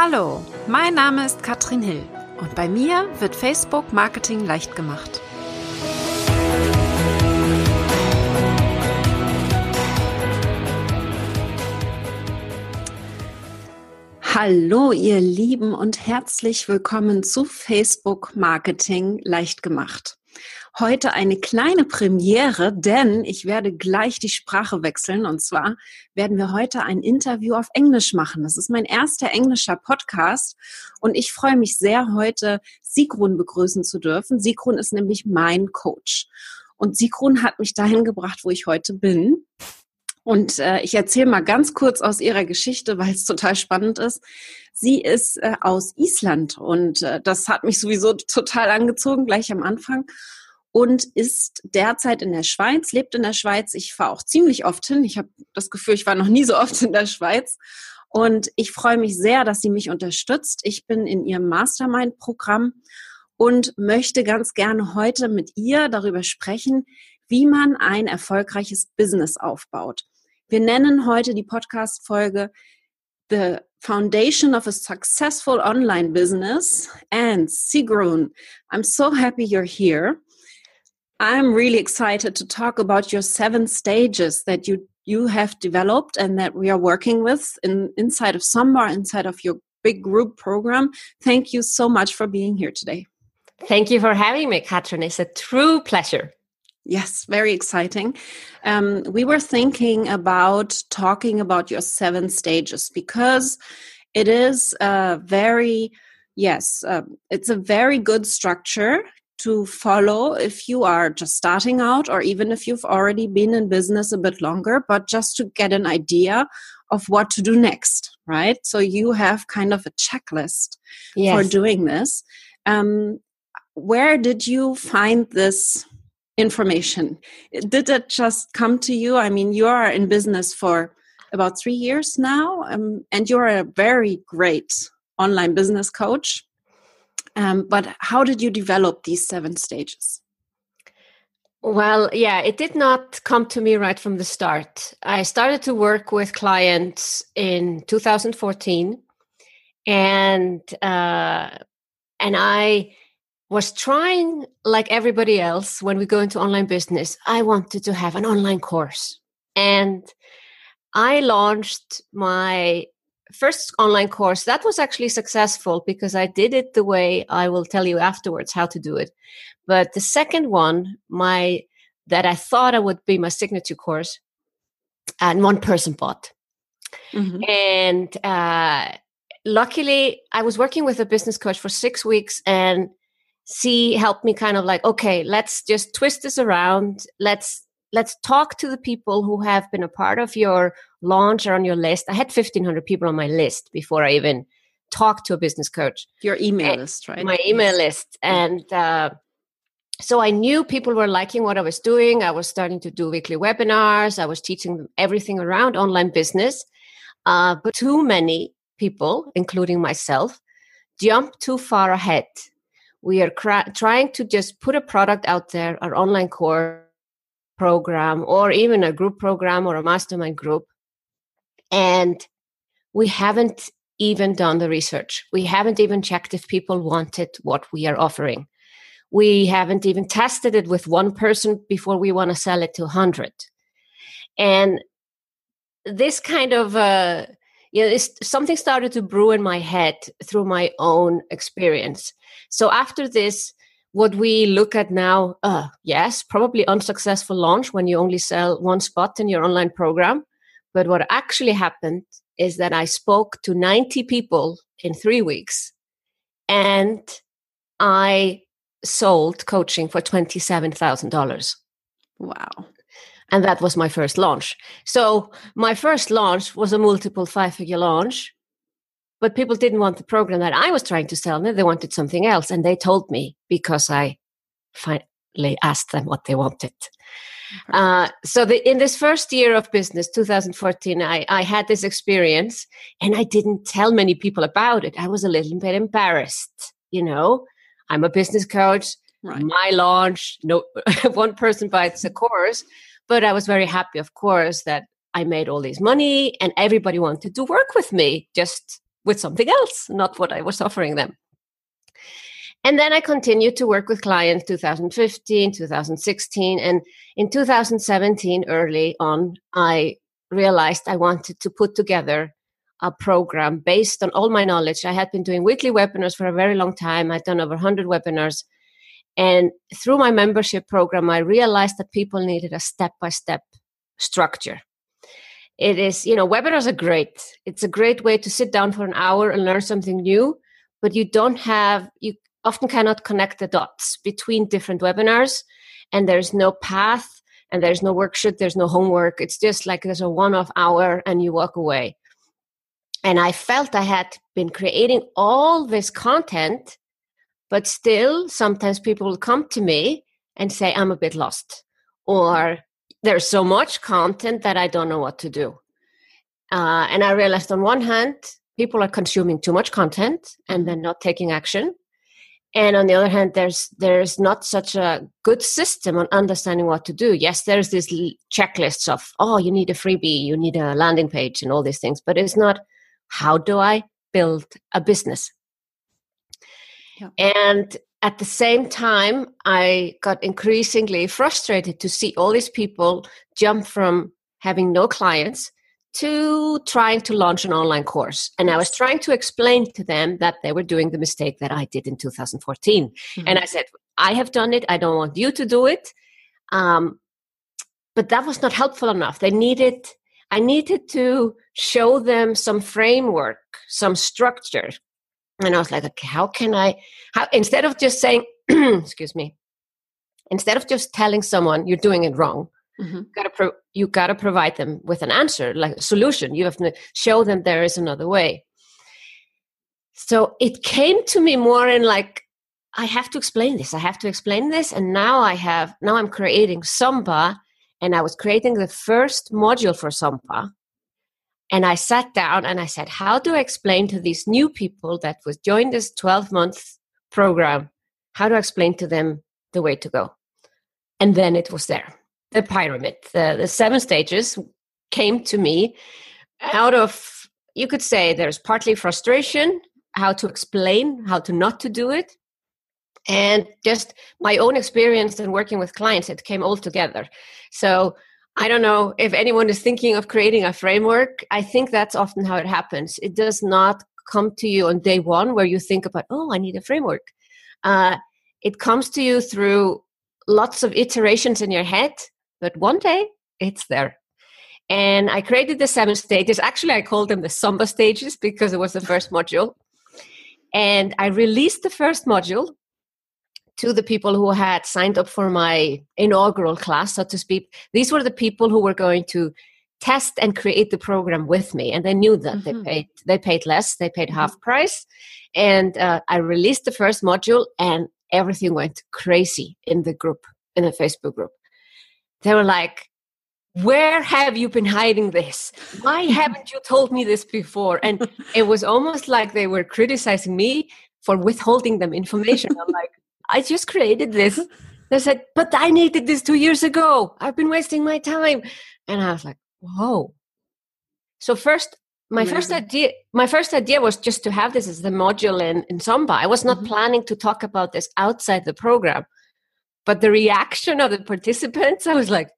Hallo, mein Name ist Katrin Hill und bei mir wird Facebook Marketing leicht gemacht. Hallo, ihr Lieben und herzlich willkommen zu Facebook Marketing leicht gemacht heute eine kleine Premiere, denn ich werde gleich die Sprache wechseln. Und zwar werden wir heute ein Interview auf Englisch machen. Das ist mein erster englischer Podcast. Und ich freue mich sehr, heute Sigrun begrüßen zu dürfen. Sigrun ist nämlich mein Coach. Und Sigrun hat mich dahin gebracht, wo ich heute bin. Und äh, ich erzähle mal ganz kurz aus ihrer Geschichte, weil es total spannend ist. Sie ist äh, aus Island und äh, das hat mich sowieso total angezogen, gleich am Anfang und ist derzeit in der Schweiz, lebt in der Schweiz. Ich fahre auch ziemlich oft hin. Ich habe das Gefühl, ich war noch nie so oft in der Schweiz. Und ich freue mich sehr, dass sie mich unterstützt. Ich bin in ihrem Mastermind-Programm und möchte ganz gerne heute mit ihr darüber sprechen, wie man ein erfolgreiches Business aufbaut. Wir nennen heute die Podcast-Folge The Foundation of a Successful Online Business. And Sigrun, I'm so happy you're here. I'm really excited to talk about your seven stages that you you have developed and that we are working with in, inside of SOMBA, inside of your big group program. Thank you so much for being here today. Thank you for having me, Katrin. It's a true pleasure. Yes, very exciting. Um, we were thinking about talking about your seven stages because it is a very, yes, uh, it's a very good structure to follow if you are just starting out or even if you've already been in business a bit longer, but just to get an idea of what to do next, right? So you have kind of a checklist yes. for doing this. Um, where did you find this information? Did it just come to you? I mean, you are in business for about three years now, um, and you're a very great online business coach. Um, but how did you develop these seven stages? Well, yeah, it did not come to me right from the start. I started to work with clients in 2014, and uh, and I was trying like everybody else when we go into online business. I wanted to have an online course, and I launched my first online course that was actually successful because i did it the way i will tell you afterwards how to do it but the second one my that i thought i would be my signature course and one person bought mm-hmm. and uh, luckily i was working with a business coach for six weeks and she helped me kind of like okay let's just twist this around let's let's talk to the people who have been a part of your launch or on your list. I had 1500 people on my list before I even talked to a business coach. Your email and list, right? My email list. And uh, so I knew people were liking what I was doing. I was starting to do weekly webinars. I was teaching them everything around online business. Uh, but too many people, including myself, jumped too far ahead. We are cra- trying to just put a product out there, our online course program or even a group program or a mastermind group. And we haven't even done the research. We haven't even checked if people wanted what we are offering. We haven't even tested it with one person before we want to sell it to 100. And this kind of, uh, you know, something started to brew in my head through my own experience. So after this, what we look at now, uh, yes, probably unsuccessful launch when you only sell one spot in your online program. But what actually happened is that I spoke to 90 people in three weeks and I sold coaching for $27,000. Wow. And that was my first launch. So my first launch was a multiple five figure launch but people didn't want the program that I was trying to sell. Them. They wanted something else. And they told me because I finally asked them what they wanted. Uh, so the, in this first year of business, 2014, I, I had this experience and I didn't tell many people about it. I was a little bit embarrassed. You know, I'm a business coach. Right. My launch, no one person buys a course, but I was very happy, of course, that I made all this money and everybody wanted to work with me. Just with something else, not what I was offering them. And then I continued to work with clients 2015, 2016. And in 2017, early on, I realized I wanted to put together a program based on all my knowledge. I had been doing weekly webinars for a very long time. I'd done over 100 webinars. And through my membership program, I realized that people needed a step by step structure. It is, you know, webinars are great. It's a great way to sit down for an hour and learn something new, but you don't have, you often cannot connect the dots between different webinars. And there's no path and there's no worksheet, there's no homework. It's just like there's a one off hour and you walk away. And I felt I had been creating all this content but still, sometimes people will come to me and say, I'm a bit lost, or there's so much content that I don't know what to do. Uh, and I realized on one hand, people are consuming too much content and then not taking action. And on the other hand, there's there's not such a good system on understanding what to do. Yes, there's these checklists of oh, you need a freebie, you need a landing page, and all these things, but it's not how do I build a business? Yeah. And at the same time, I got increasingly frustrated to see all these people jump from having no clients to trying to launch an online course. And I was trying to explain to them that they were doing the mistake that I did in 2014. Mm-hmm. And I said, I have done it. I don't want you to do it. Um, but that was not helpful enough. They needed, I needed to show them some framework, some structure, and I was like, okay, how can I, how, instead of just saying, excuse me, instead of just telling someone you're doing it wrong, mm-hmm. you gotta pro- you gotta provide them with an answer, like a solution. You have to show them there is another way. So it came to me more in like, I have to explain this. I have to explain this, and now I have now I'm creating SOMBA, and I was creating the first module for SOMBA and I sat down and I said, How do I explain to these new people that was joined this 12 month program? How do I explain to them the way to go? And then it was there. The pyramid, the, the seven stages came to me out of, you could say there's partly frustration, how to explain, how to not to do it. And just my own experience and working with clients, it came all together. So I don't know if anyone is thinking of creating a framework. I think that's often how it happens. It does not come to you on day one where you think about, oh, I need a framework. Uh, it comes to you through lots of iterations in your head, but one day it's there. And I created the seven stages. Actually, I called them the SOMBA stages because it was the first module. And I released the first module to the people who had signed up for my inaugural class, so to speak. These were the people who were going to test and create the program with me, and they knew that mm-hmm. they paid they paid less, they paid half mm-hmm. price, and uh, I released the first module, and everything went crazy in the group in the Facebook group. They were like, where have you been hiding this? Why haven't you told me this before? And it was almost like they were criticizing me for withholding them information. I'm like, I just created this. They said, but I needed this two years ago. I've been wasting my time. And I was like, whoa. So first, my Amazing. first idea, my first idea was just to have this as the module in, in SOMBA. I was not mm-hmm. planning to talk about this outside the program. But the reaction of the participants, I was like,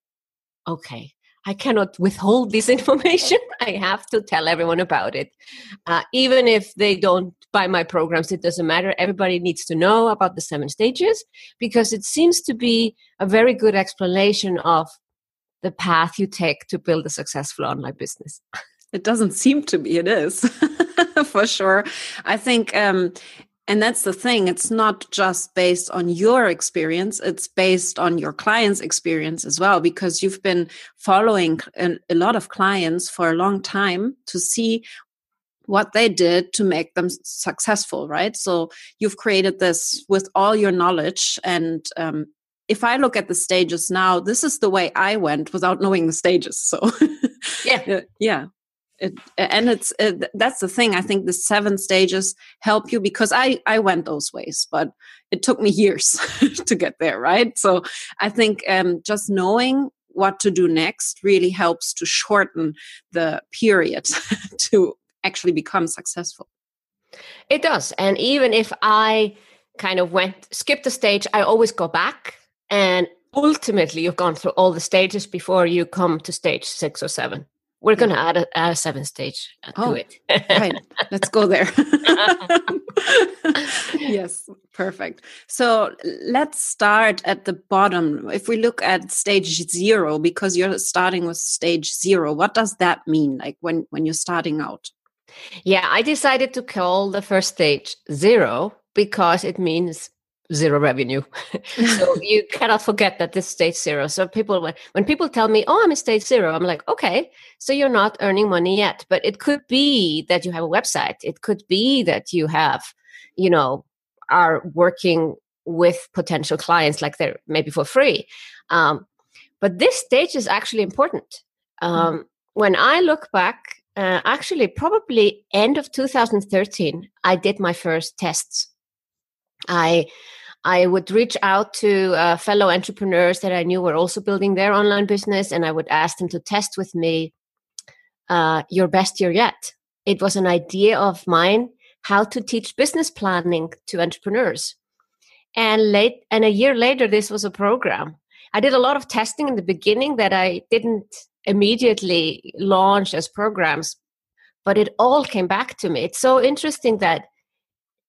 okay, I cannot withhold this information. I have to tell everyone about it. Uh, even if they don't buy my programs, it doesn't matter. Everybody needs to know about the seven stages because it seems to be a very good explanation of the path you take to build a successful online business. It doesn't seem to be, it is for sure. I think um, and that's the thing, it's not just based on your experience, it's based on your client's experience as well, because you've been following a, lot of clients for a long time to see what they did to make them successful, right? So you've created this with all your knowledge. And um, if I look at the stages now, this is the way I went without knowing the stages. So, yeah. yeah it, and it's it, that's the thing i think the seven stages help you because i i went those ways but it took me years to get there right so i think um, just knowing what to do next really helps to shorten the period to actually become successful It does. And even if I kind of went, skipped the stage, I always go back. And ultimately, you've gone through all the stages before you come to stage six or seven. We're going to add a, add a seven stage uh, oh, to it. right. Let's go there. yes, perfect. So let's start at the bottom. If we look at stage zero, because you're starting with stage zero, what does that mean? Like when, when you're starting out? Yeah, I decided to call the first stage zero because it means zero revenue. so you cannot forget that this stage zero. So people when, when people tell me, "Oh, I'm in stage zero, I'm like, "Okay, so you're not earning money yet, but it could be that you have a website. It could be that you have, you know, are working with potential clients like they're maybe for free. Um, but this stage is actually important. Um, mm. When I look back, uh, actually, probably end of 2013, I did my first tests. I I would reach out to uh, fellow entrepreneurs that I knew were also building their online business, and I would ask them to test with me uh, your best year yet. It was an idea of mine how to teach business planning to entrepreneurs. And late and a year later, this was a program. I did a lot of testing in the beginning that I didn't immediately launch as programs, but it all came back to me. It's so interesting that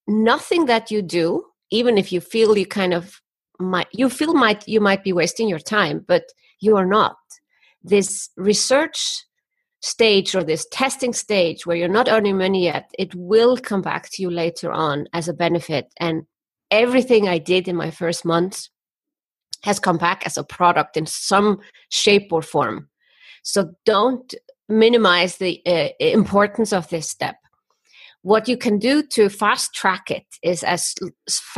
nothing that you do even if you feel you kind of might you feel might you might be wasting your time but you are not. This research stage or this testing stage where you're not earning money yet it will come back to you later on as a benefit. And everything i did in my first months has come back as a product in some shape or form. So don't minimize the uh, importance of this step what you can do to fast track it is as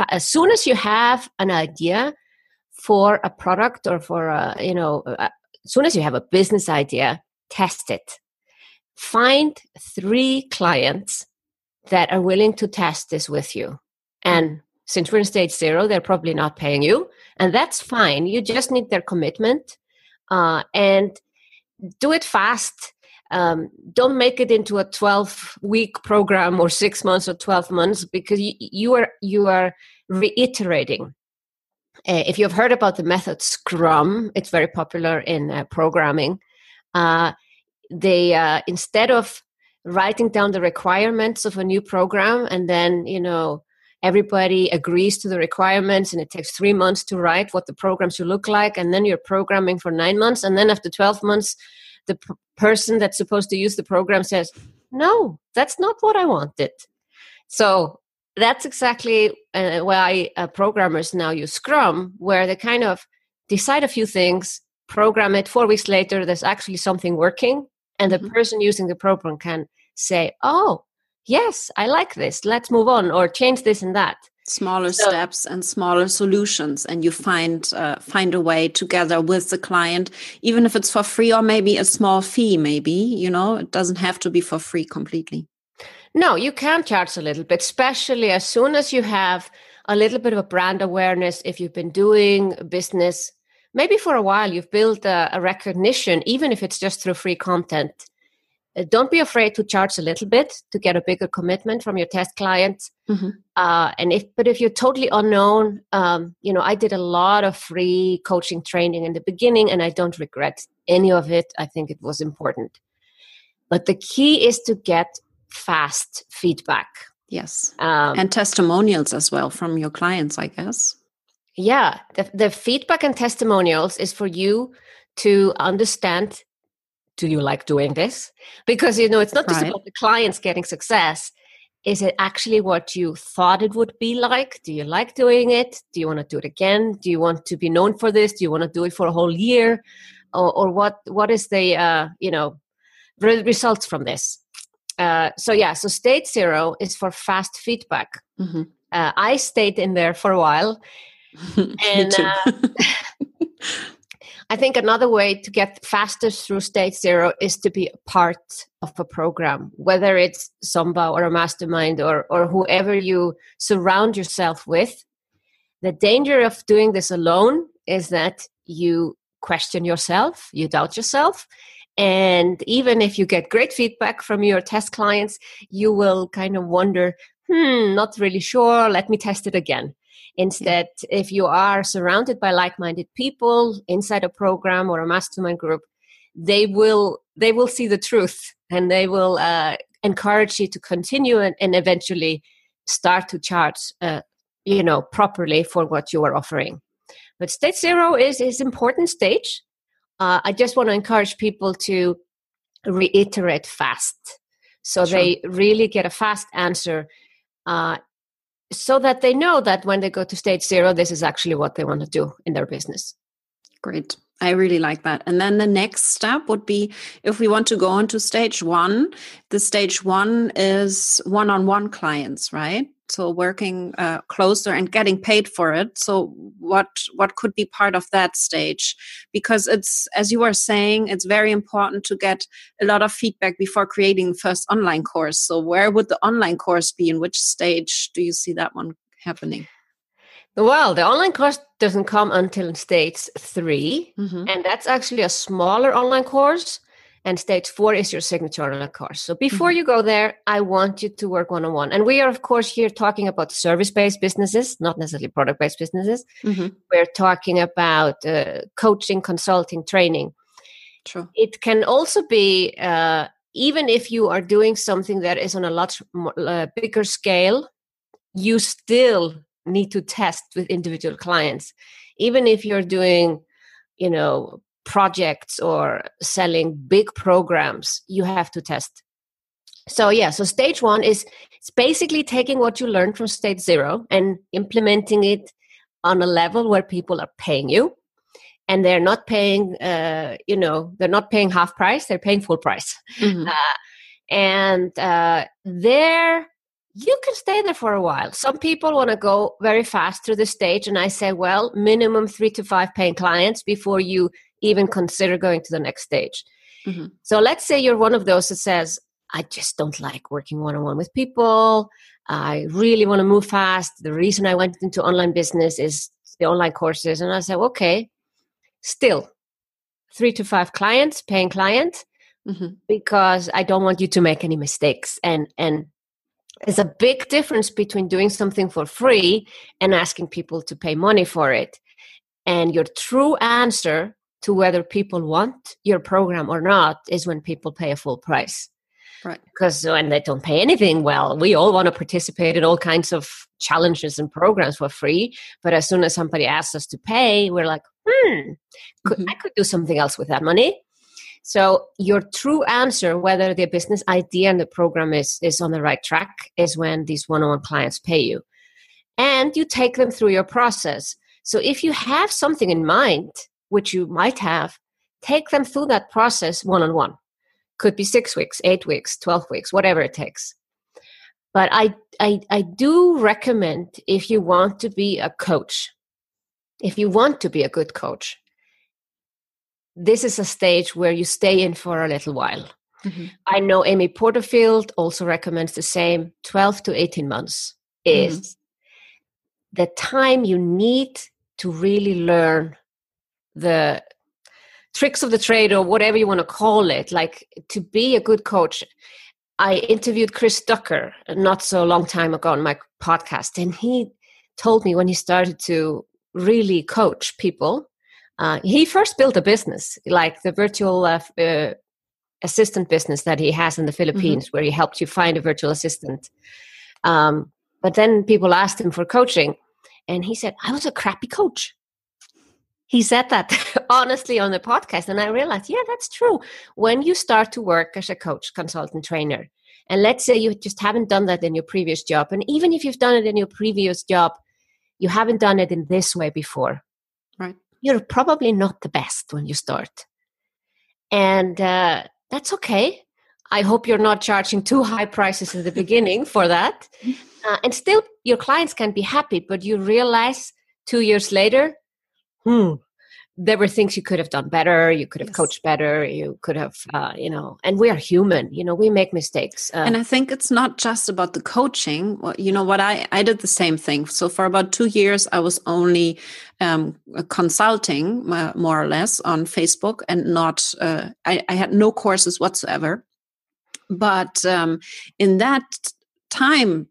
as soon as you have an idea for a product or for a you know as soon as you have a business idea test it. Find three clients that are willing to test this with you. And since we're in stage zero they're probably not paying you and that's fine. You just need their commitment uh, and do it fast um, don't make it into a 12 week program or six months or 12 months because you, you are you are reiterating. Uh, if you've heard about the method scrum it's very popular in uh, programming. Uh, they uh, instead of writing down the requirements of a new program and then you know everybody agrees to the requirements and it takes three months to write what the program should look like and then you're programming for nine months and then after 12 months the p- person that's supposed to use the program says, no, that's not what I wanted. So that's exactly uh, why uh, programmers now use Scrum, where they kind of decide a few things, program it. Four weeks later, there's actually something working, and the mm-hmm. person using the program can say, "Oh, yes, I like this. Let's move on," or change this and that smaller so, steps and smaller solutions and you find uh, find a way together with the client even if it's for free or maybe a small fee maybe you know it doesn't have to be for free completely. No you can charge a little bit especially as soon as you have a little bit of a brand awareness if you've been doing business maybe for a while you've built a, a recognition even if it's just through free content don't be afraid to charge a little bit to get a bigger commitment from your test clients. Mm-hmm. Uh, and if, but if you're totally unknown, um, you know, I did a lot of free coaching training in the beginning, and I don't regret any of it. I think it was important. But the key is to get fast feedback. Yes, um, and testimonials as well from your clients, I guess. Yeah, the, the feedback and testimonials is for you to understand do you like doing this? Because you know it's not just about the clients getting success. Is it actually what you thought it would be like? Do you like doing it? Do you want to do it again? Do you want to be known for this? Do you want to do it for a whole year? Or, or what? What is the uh, you know re- results from this? Uh, so yeah, so state zero is for fast feedback. Mm-hmm. Uh, I stayed in there for a while, and uh, I think another way to get faster through stage zero is to be a part of a program, whether it's SOMBA or a mastermind or, or whoever you surround yourself with. The danger of doing this alone is that you question yourself, you doubt yourself. And even if you get great feedback from your test clients, you will kind of wonder hmm, not really sure. Let me test it again. Instead, yeah. if you are surrounded by like-minded people inside a program or a mastermind group, they will they will see the truth and they will uh, encourage you to continue and, and eventually start to charge uh, you know properly for what you are offering but stage zero is is important stage uh, i just want to encourage people to reiterate fast so sure. they really get a fast answer uh, so that they know that when they go to stage zero this is actually what they want to do in their business great I really like that. And then the next step would be if we want to go on to stage one, the stage one is one on one clients, right? So working uh, closer and getting paid for it. So what what could be part of that stage? Because it's as you were saying, it's very important to get a lot of feedback before creating the first online course. So where would the online course be? In which stage do you see that one happening? Well, the online course doesn't come until stage 3 mm-hmm. and that's actually a smaller online course. And stage four is your signature online course. So before mm-hmm. you go there, I want you to work one on one. And we are, of course, here talking about service based businesses, not necessarily product based businesses. Mm-hmm. We're talking about uh, coaching, consulting, training. True. It can also be, uh, even if you are doing something that is on a lot more, uh, bigger scale, you still need to test with individual clients even if you're doing you know projects or selling big programs you have to test so yeah so stage one is it's basically taking what you learned from stage zero and implementing it on a level where people are paying you and they're not paying uh, you know they're not paying half price they're paying full price mm-hmm. uh, and uh, there you can stay there for a while. Some people want to go very fast through the stage, and I say, well, minimum three to five paying clients before you even consider going to the next stage. Mm-hmm. So let's say you're one of those that says, I just don't like working one on one with people. I really want to move fast. The reason I went into online business is the online courses. And I said, okay, still three to five clients, paying client, mm-hmm. because I don't want you to make any mistakes. And and there's a big difference between doing something for free and asking people to pay money for it. And your true answer to whether people want your program or not is when people pay a full price. Right. Because when they don't pay anything, well, we all want to participate in all kinds of challenges and programs for free. But as soon as somebody asks us to pay, we're like, hmm, could, mm-hmm. I could do something else with that money. So your true answer, whether the business idea and the program is, is on the right track, is when these one-on-one clients pay you. And you take them through your process. So if you have something in mind, which you might have, take them through that process one-on-one. Could be six weeks, eight weeks, 12 weeks, whatever it takes. But I, I, I do recommend if you want to be a coach, if you want to be a good coach, this is a stage where you stay in for a little while. Mm-hmm. I know Amy Porterfield also recommends the same 12 to 18 months is mm-hmm. the time you need to really learn the tricks of the trade or whatever you want to call it like to be a good coach i interviewed chris ducker not so long time ago on my podcast and he told me when he started to really coach people uh, he first built a business, like the virtual uh, uh, assistant business that he has in the Philippines, mm-hmm. where he helped you find a virtual assistant. Um, but then people asked him for coaching, and he said, I was a crappy coach. He said that honestly on the podcast, and I realized, yeah, that's true. When you start to work as a coach, consultant, trainer, and let's say you just haven't done that in your previous job, and even if you've done it in your previous job, you haven't done it in this way before. Right you're probably not the best when you start. And uh, that's okay. I hope you're not charging too high prices in the beginning for that. Uh, and still, your clients can be happy, but you realize two years later, hmm, there were things you could have done better you could have yes. coached better you could have uh, you know and we are human you know we make mistakes uh, and i think it's not just about the coaching you know what i i did the same thing. So for about two years i was only um, consulting uh, more or less on facebook and not uh, I, I, had no courses whatsoever. But um, in that time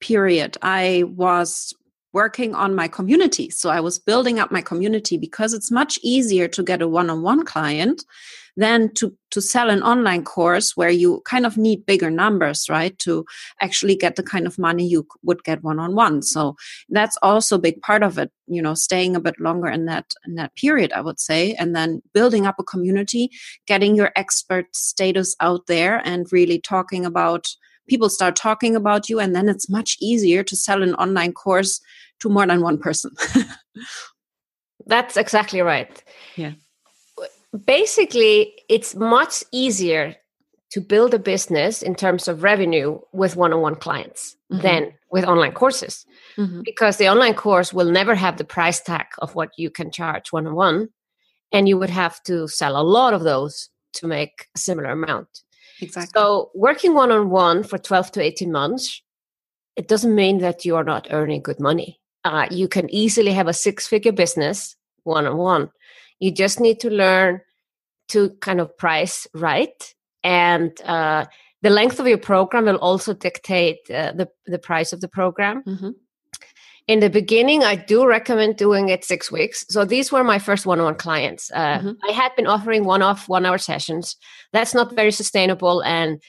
period, I was working on my community. So I was building up my community because it's much easier to get a one on one client than to, to sell an online course where you kind of need bigger numbers, right? To actually get the kind of money you would get one on one. So that's also a big part of it, you know, staying a bit longer in that, in that period, I would say, and then building up a community, getting your expert status out there and really talking about people start talking about you and then it's much easier to sell an online course to more than one person that's exactly right yeah basically it's much easier to build a business in terms of revenue with one-on-one clients mm-hmm. than with online courses mm-hmm. because the online course will never have the price tag of what you can charge one-on-one and you would have to sell a lot of those to make a similar amount Exactly. So working one on one for 12 to 18 months, it doesn't mean that you are not earning good money. Uh, you can easily have a six figure business one on one. You just need to learn to kind of price right. And uh, the length of your program will also dictate uh, the, the price of the program. Mm-hmm in the beginning, I do recommend doing it six weeks. So these were my first one on one clients. Uh, mm-hmm. I had been offering one off one hour sessions. That's not very sustainable. And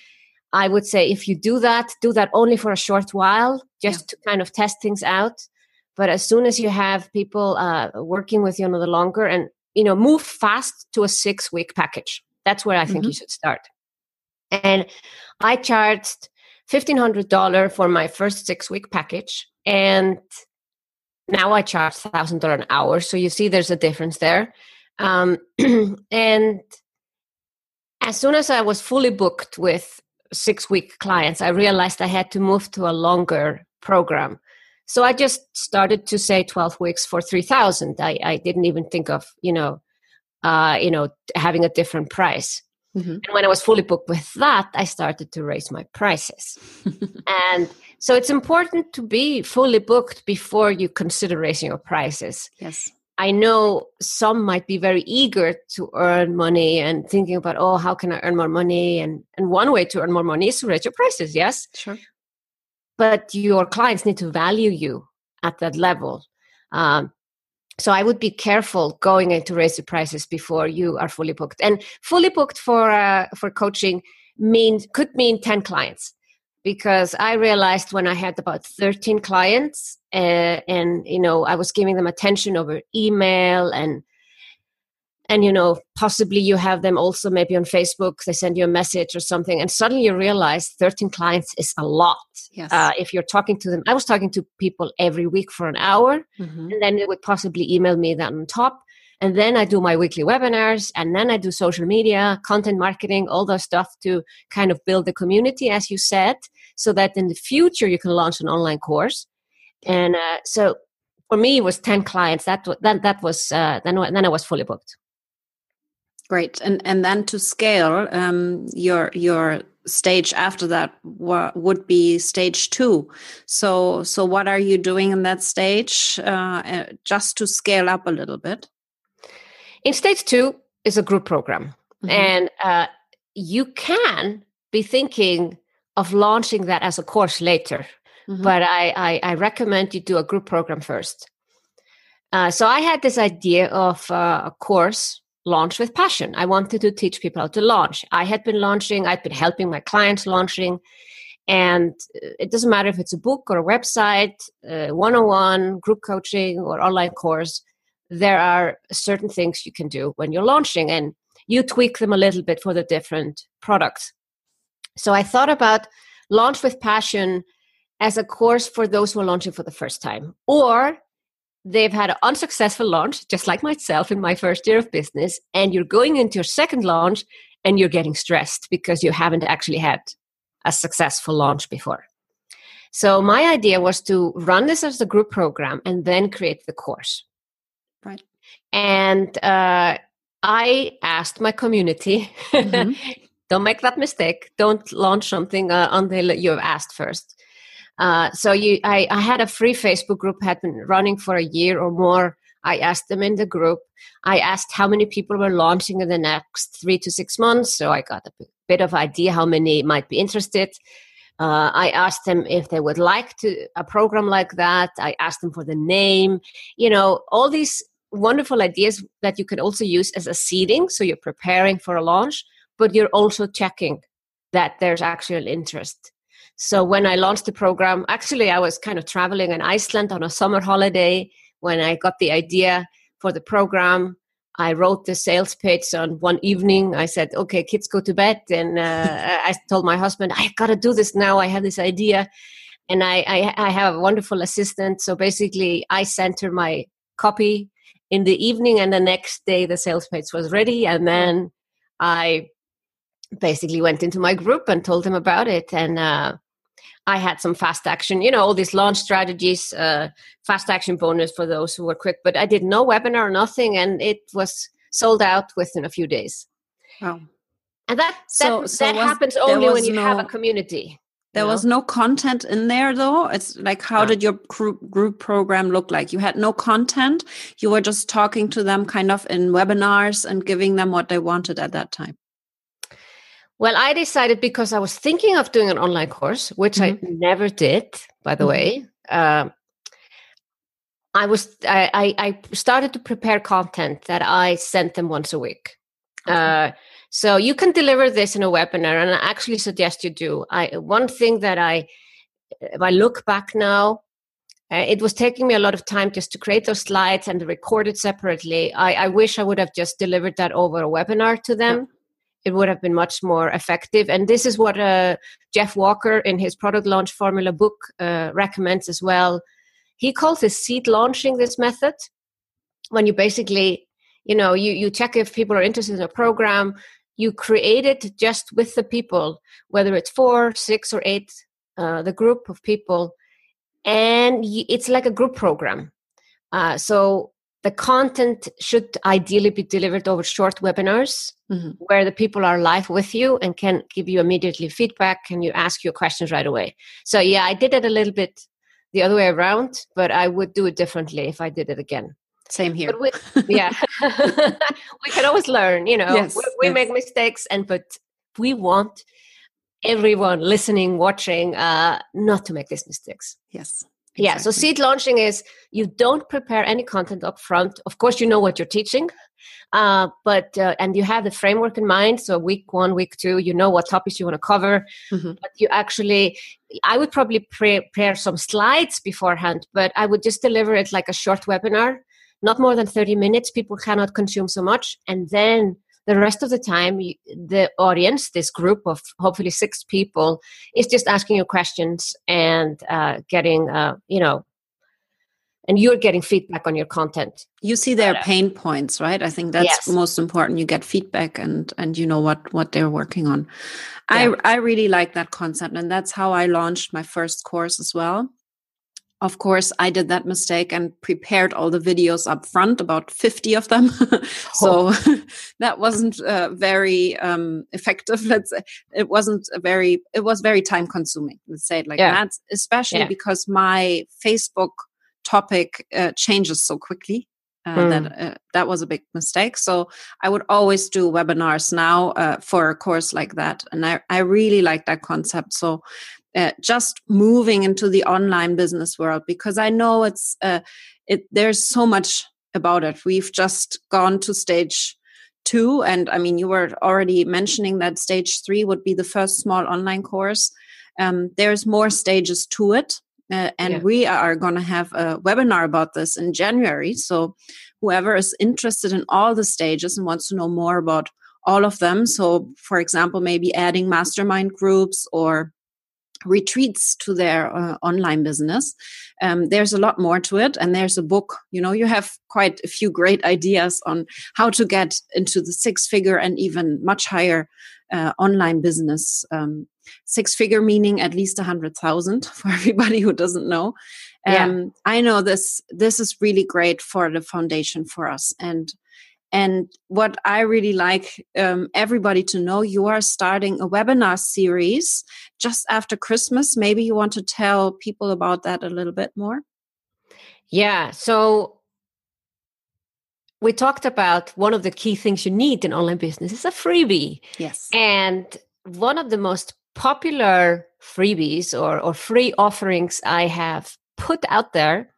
I would say if you do that, do that only for a short while, just yeah. to kind of test things out. But as soon as you have people uh, working with you a little longer and, you know, move fast to a six week package. That's where I think mm-hmm. you should start. And I charged $1,500 for my first six week package and now I charge thousand dollar an hour. So you see, there's a difference there. Um, and as soon as I was fully booked with six week clients, I realized I had to move to a longer program. So I just started to say 12 weeks for 3000. I, I didn't even think of, you know, uh, you know, having a different price. Mm-hmm. And when I was fully booked with that, I started to raise my prices. and so it's important to be fully booked before you consider raising your prices. Yes. I know some might be very eager to earn money and thinking about, oh, how can I earn more money? And and one way to earn more money is to raise your prices, yes? Sure. But your clients need to value you at that level. Um, so I would be careful going in to raise the prices before you are fully booked. And fully booked for uh, for coaching means could mean 10 clients because I realized when I had about 13 clients uh, and you know I was giving them attention over email and and you know possibly you have them also maybe on Facebook they send you a message or something and suddenly you realize 13 clients is a lot yes. uh, if you're talking to them I was talking to people every week for an hour mm-hmm. and then they would possibly email me that on top and then I do my weekly webinars and then I do social media, content marketing, all that stuff to kind of build the community, as you said, so that in the future you can launch an online course. And uh, so for me, it was 10 clients. That, that, that was, uh, then, then I was fully booked. Great. And, and then to scale, um, your, your stage after that would be stage two so so what are you doing in that stage uh, uh just to scale up a little bit in stage two is a group program. Mm-hmm. And uh, you can be thinking of launching that as a course later. Mm-hmm. But I, I, I, recommend you do a group program first. Uh, so I had this idea of uh, a course launch with passion. I wanted to teach people how to launch. I had been launching, I'd been helping my clients launching. And uh, it doesn't matter if it's a book or a website, one on one, group coaching, or online course there are certain things you can do when you're launching and you tweak them a little bit for the different products. So I thought about launch with passion as a course for those who are launching for the first time or they've had an unsuccessful launch just like myself in my first year of business and you're going into your second launch and you're getting stressed because you haven't actually had a successful launch before. So my idea was to run this as a group program and then create the course. Right. And uh, I asked my community, mm-hmm. don't make that mistake. Don't launch something uh, until you have asked first. Uh, so you, I, I had a free Facebook group had been running for a year or more. I asked them in the group. I asked how many people were launching in the next three to six months. So I got a bit of idea how many might be interested. Uh, I asked them if they would like to a program like that. I asked them for the name. You know, all these wonderful ideas that you can also use as a seeding. So you're preparing for a launch, but you're also checking that there's actual interest. So when I launched the program, actually I was kind of traveling in Iceland on a summer holiday when I got the idea for the program. I wrote the sales pitch on one evening. I said, "Okay, kids go to bed," and uh, I told my husband, "I got to do this now. I have this idea." And I, I, I have a wonderful assistant. So basically, I sent her my copy in the evening, and the next day the sales page was ready. And then I basically went into my group and told them about it. And uh, I had some fast action, you know, all these launch strategies, uh, fast action bonus for those who were quick. But I did no webinar, nothing, and it was sold out within a few days. Wow. And that so, that, so that was, happens only when you no, have a community. There was no content in there though. It's like how no. did your group group program look like? You had no content. You were just talking to them kind of in webinars and giving them what they wanted at that time. Well, I decided because I was thinking of doing an online course, which mm-hmm. I never did, by the mm-hmm. way. Uh, I was I, I started to prepare content that I sent them once a week. Okay. Uh, so you can deliver this in a webinar, and I actually suggest you do. I one thing that I, if I look back now, uh, it was taking me a lot of time just to create those slides and record it separately. I, I wish I would have just delivered that over a webinar to them. It would have been much more effective. And this is what uh, Jeff Walker in his product launch formula book uh, recommends as well. He calls this seed launching this method when you basically, you know, you, you check if people are interested in a program, you create it just with the people, whether it's four, six, or eight, uh, the group of people, and it's like a group program. Uh, so the content should ideally be delivered over short webinars mm-hmm. where the people are live with you and can give you immediately feedback and you ask your questions right away. So yeah i did it a little bit the other way around but i would do it differently if i did it again. Same here. We, yeah we can always learn you know. Yes, we, we yes. make mistakes and but we want everyone listening watching uh not to make these mistakes. Yes Exactly. Yeah, so seed launching is you don't prepare any content up front. Of course, you know what you're teaching, uh, but uh, and you have the framework in mind. So week one, week two, you know what topics you want to cover. Mm-hmm. But you actually, I would probably prepare some slides beforehand, but I would just deliver it like a short webinar, not more than thirty minutes. People cannot consume so much, and then the rest of the time the audience this group of hopefully six people is just asking you questions and uh, getting uh, you know and you're getting feedback on your content. You see their pain points right? I think that's yes. most important. You get feedback and and you know what what they're working on. Yeah. i i really like that concept and that's how i launched my first course as well of course i did that mistake and prepared all the videos up front about 50 of them so oh. that wasn't uh, very um, effective let's say it wasn't a very it was very time consuming let's say it like yeah. that especially yeah. because my facebook topic uh, changes so quickly uh, mm. that uh, that was a big mistake so i would always do webinars now uh, for a course like that and i, I really like that concept so uh, just moving into the online business world because I know it's uh, it there's so much about it. We've just gone to stage two, and I mean you were already mentioning that stage three would be the first small online course. Um, there's more stages to it. Uh, and yeah. we are going to have a webinar about this in January. So, whoever is interested in all the stages and wants to know more about all of them, so for example, maybe adding mastermind groups or retreats to their uh, online business. Um, there's a lot more to it, and there's a book. You know, you have quite a few great ideas on how to get into the six figure and even much higher uh, online business. Um, six figure meaning at least a hundred thousand for everybody who doesn't know. Um, yeah. I know this. This is really great for the foundation for us, and and what I really like um, everybody to know, you are starting a webinar series just after Christmas. Maybe you want to tell people about that a little bit more. Yeah. So we talked about one of the key things you need in online business is a freebie. Yes. And one of the most popular freebies or, or free offerings I have put out there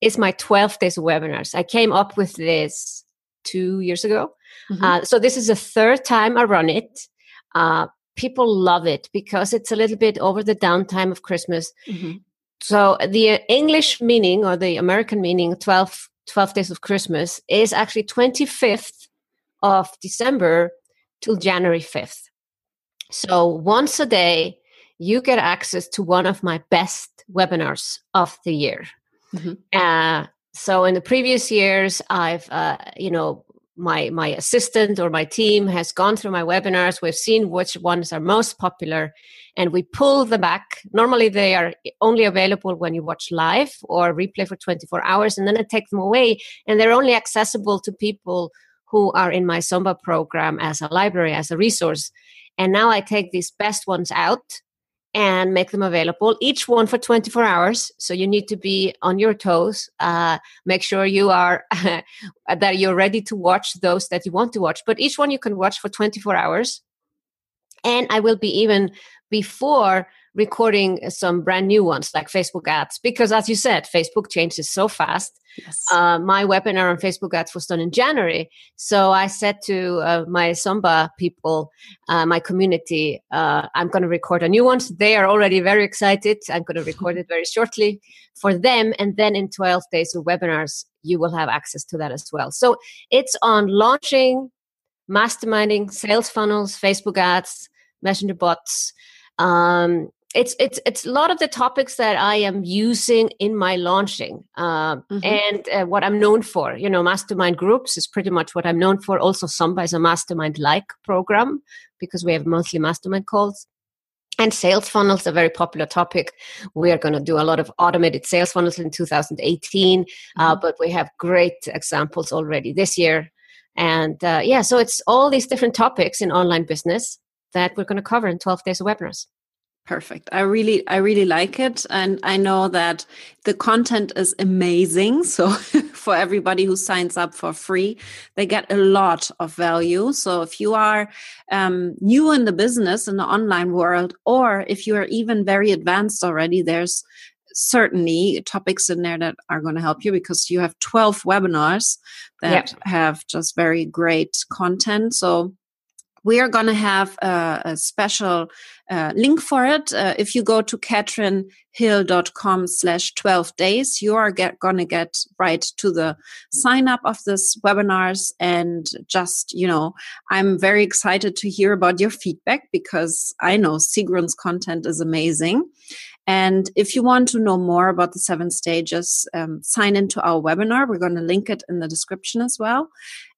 is my 12 days webinars. I came up with this two years ago. Mm-hmm. Uh, so this is the third time I run it. Uh, people love it because it's a little bit over the downtime of Christmas. Mm-hmm. So the English meaning or the American meaning 12, 12 days of Christmas is actually 25th of December till January 5th. So once a day, you get access to one of my best webinars of the year. Mm-hmm. Uh, so in the previous years, I've, uh, you know, my my assistant or my team has gone through my webinars. We've seen which ones are most popular and we pull them back. Normally they are only available when you watch live or replay for 24 hours and then i take them away and they're only accessible to people who are in my SUMBA program as a library as a resource. And now i take these best ones out and make them available, each one for 24 hours. So you need to be on your toes. Uh, make sure you are that you're ready to watch those that you want to watch. But each one you can watch for 24 hours. And I will be even before recording some brand new ones like Facebook ads because, as you said, Facebook changes so fast. Yes. Uh, my webinar on Facebook ads was done in January. So I said to uh, my SUMBA people, uh, my community, uh, I'm going to record a new one. They are already very excited. I'm going to record it very shortly for them. And then in 12 days of webinars, you will have access to that as well. So it's on launching, masterminding, sales funnels, Facebook ads, messenger bots. Um, it's it's it's a lot of the topics that I am using in my launching, uh, mm-hmm. and uh, what I'm known for. You know, mastermind groups is pretty much what I'm known for. Also, SUMBA is a mastermind-like program because we have monthly mastermind calls. And sales funnels, a very popular topic. We are going to do a lot of automated sales funnels in 2018, uh, mm-hmm. uh, but we have great examples already this year. And uh, yeah, so it's all these different topics in online business that we're going to cover in 12 days of webinars. Perfect. I really, I really like it. And I know that the content is amazing. So for everybody who signs up for free, they get a lot of value. So if you are um, new in the business in the online world, or if you are even very advanced already, there's certainly topics in there that are going to help you because you have 12 webinars that yep. have just very great content. So we are going to have a, a special uh, link for it. Uh, if you go to katrinhill.com slash 12 days, you are going to get right to the sign up of this webinars. And just, you know, I'm very excited to hear about your feedback because I know Sigrun's content is amazing. And if you want to know more about the seven stages, um, sign into our webinar. We're going to link it in the description as well.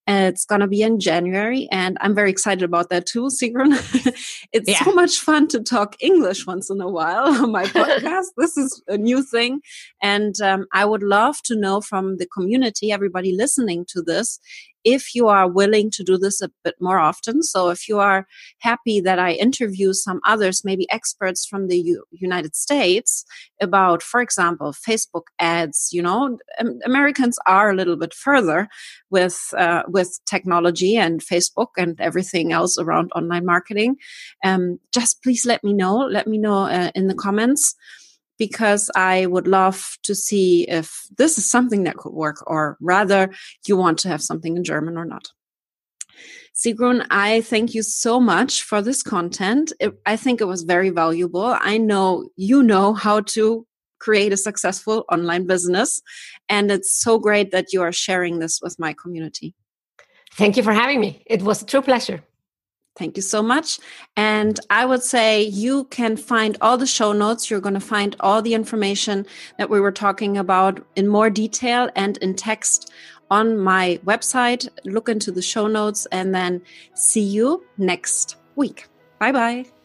It's going to be in January, and I'm very excited about that too, Sigrun. it's yeah. so much fun to talk English once in a while on my podcast. this is a new thing. And um, I would love to know from the community, everybody listening to this, if you are willing to do this a bit more often. So if you are happy that I interview some others, maybe experts from the U- United States about, for example, Facebook ads, you know, um, Americans are a little bit further with, uh, with technology and Facebook and everything else around online marketing. Um, just please let me know. Let me know uh, in the comments because I would love to see if this is something that could work, or rather, you want to have something in German or not. Sigrun, I thank you so much for this content. It, I think it was very valuable. I know you know how to create a successful online business, and it's so great that you are sharing this with my community. Thank you for having me. It was a true pleasure. Thank you so much. And I would say you can find all the show notes. You're going to find all the information that we were talking about in more detail and in text on my website. Look into the show notes and then see you next week. Bye bye.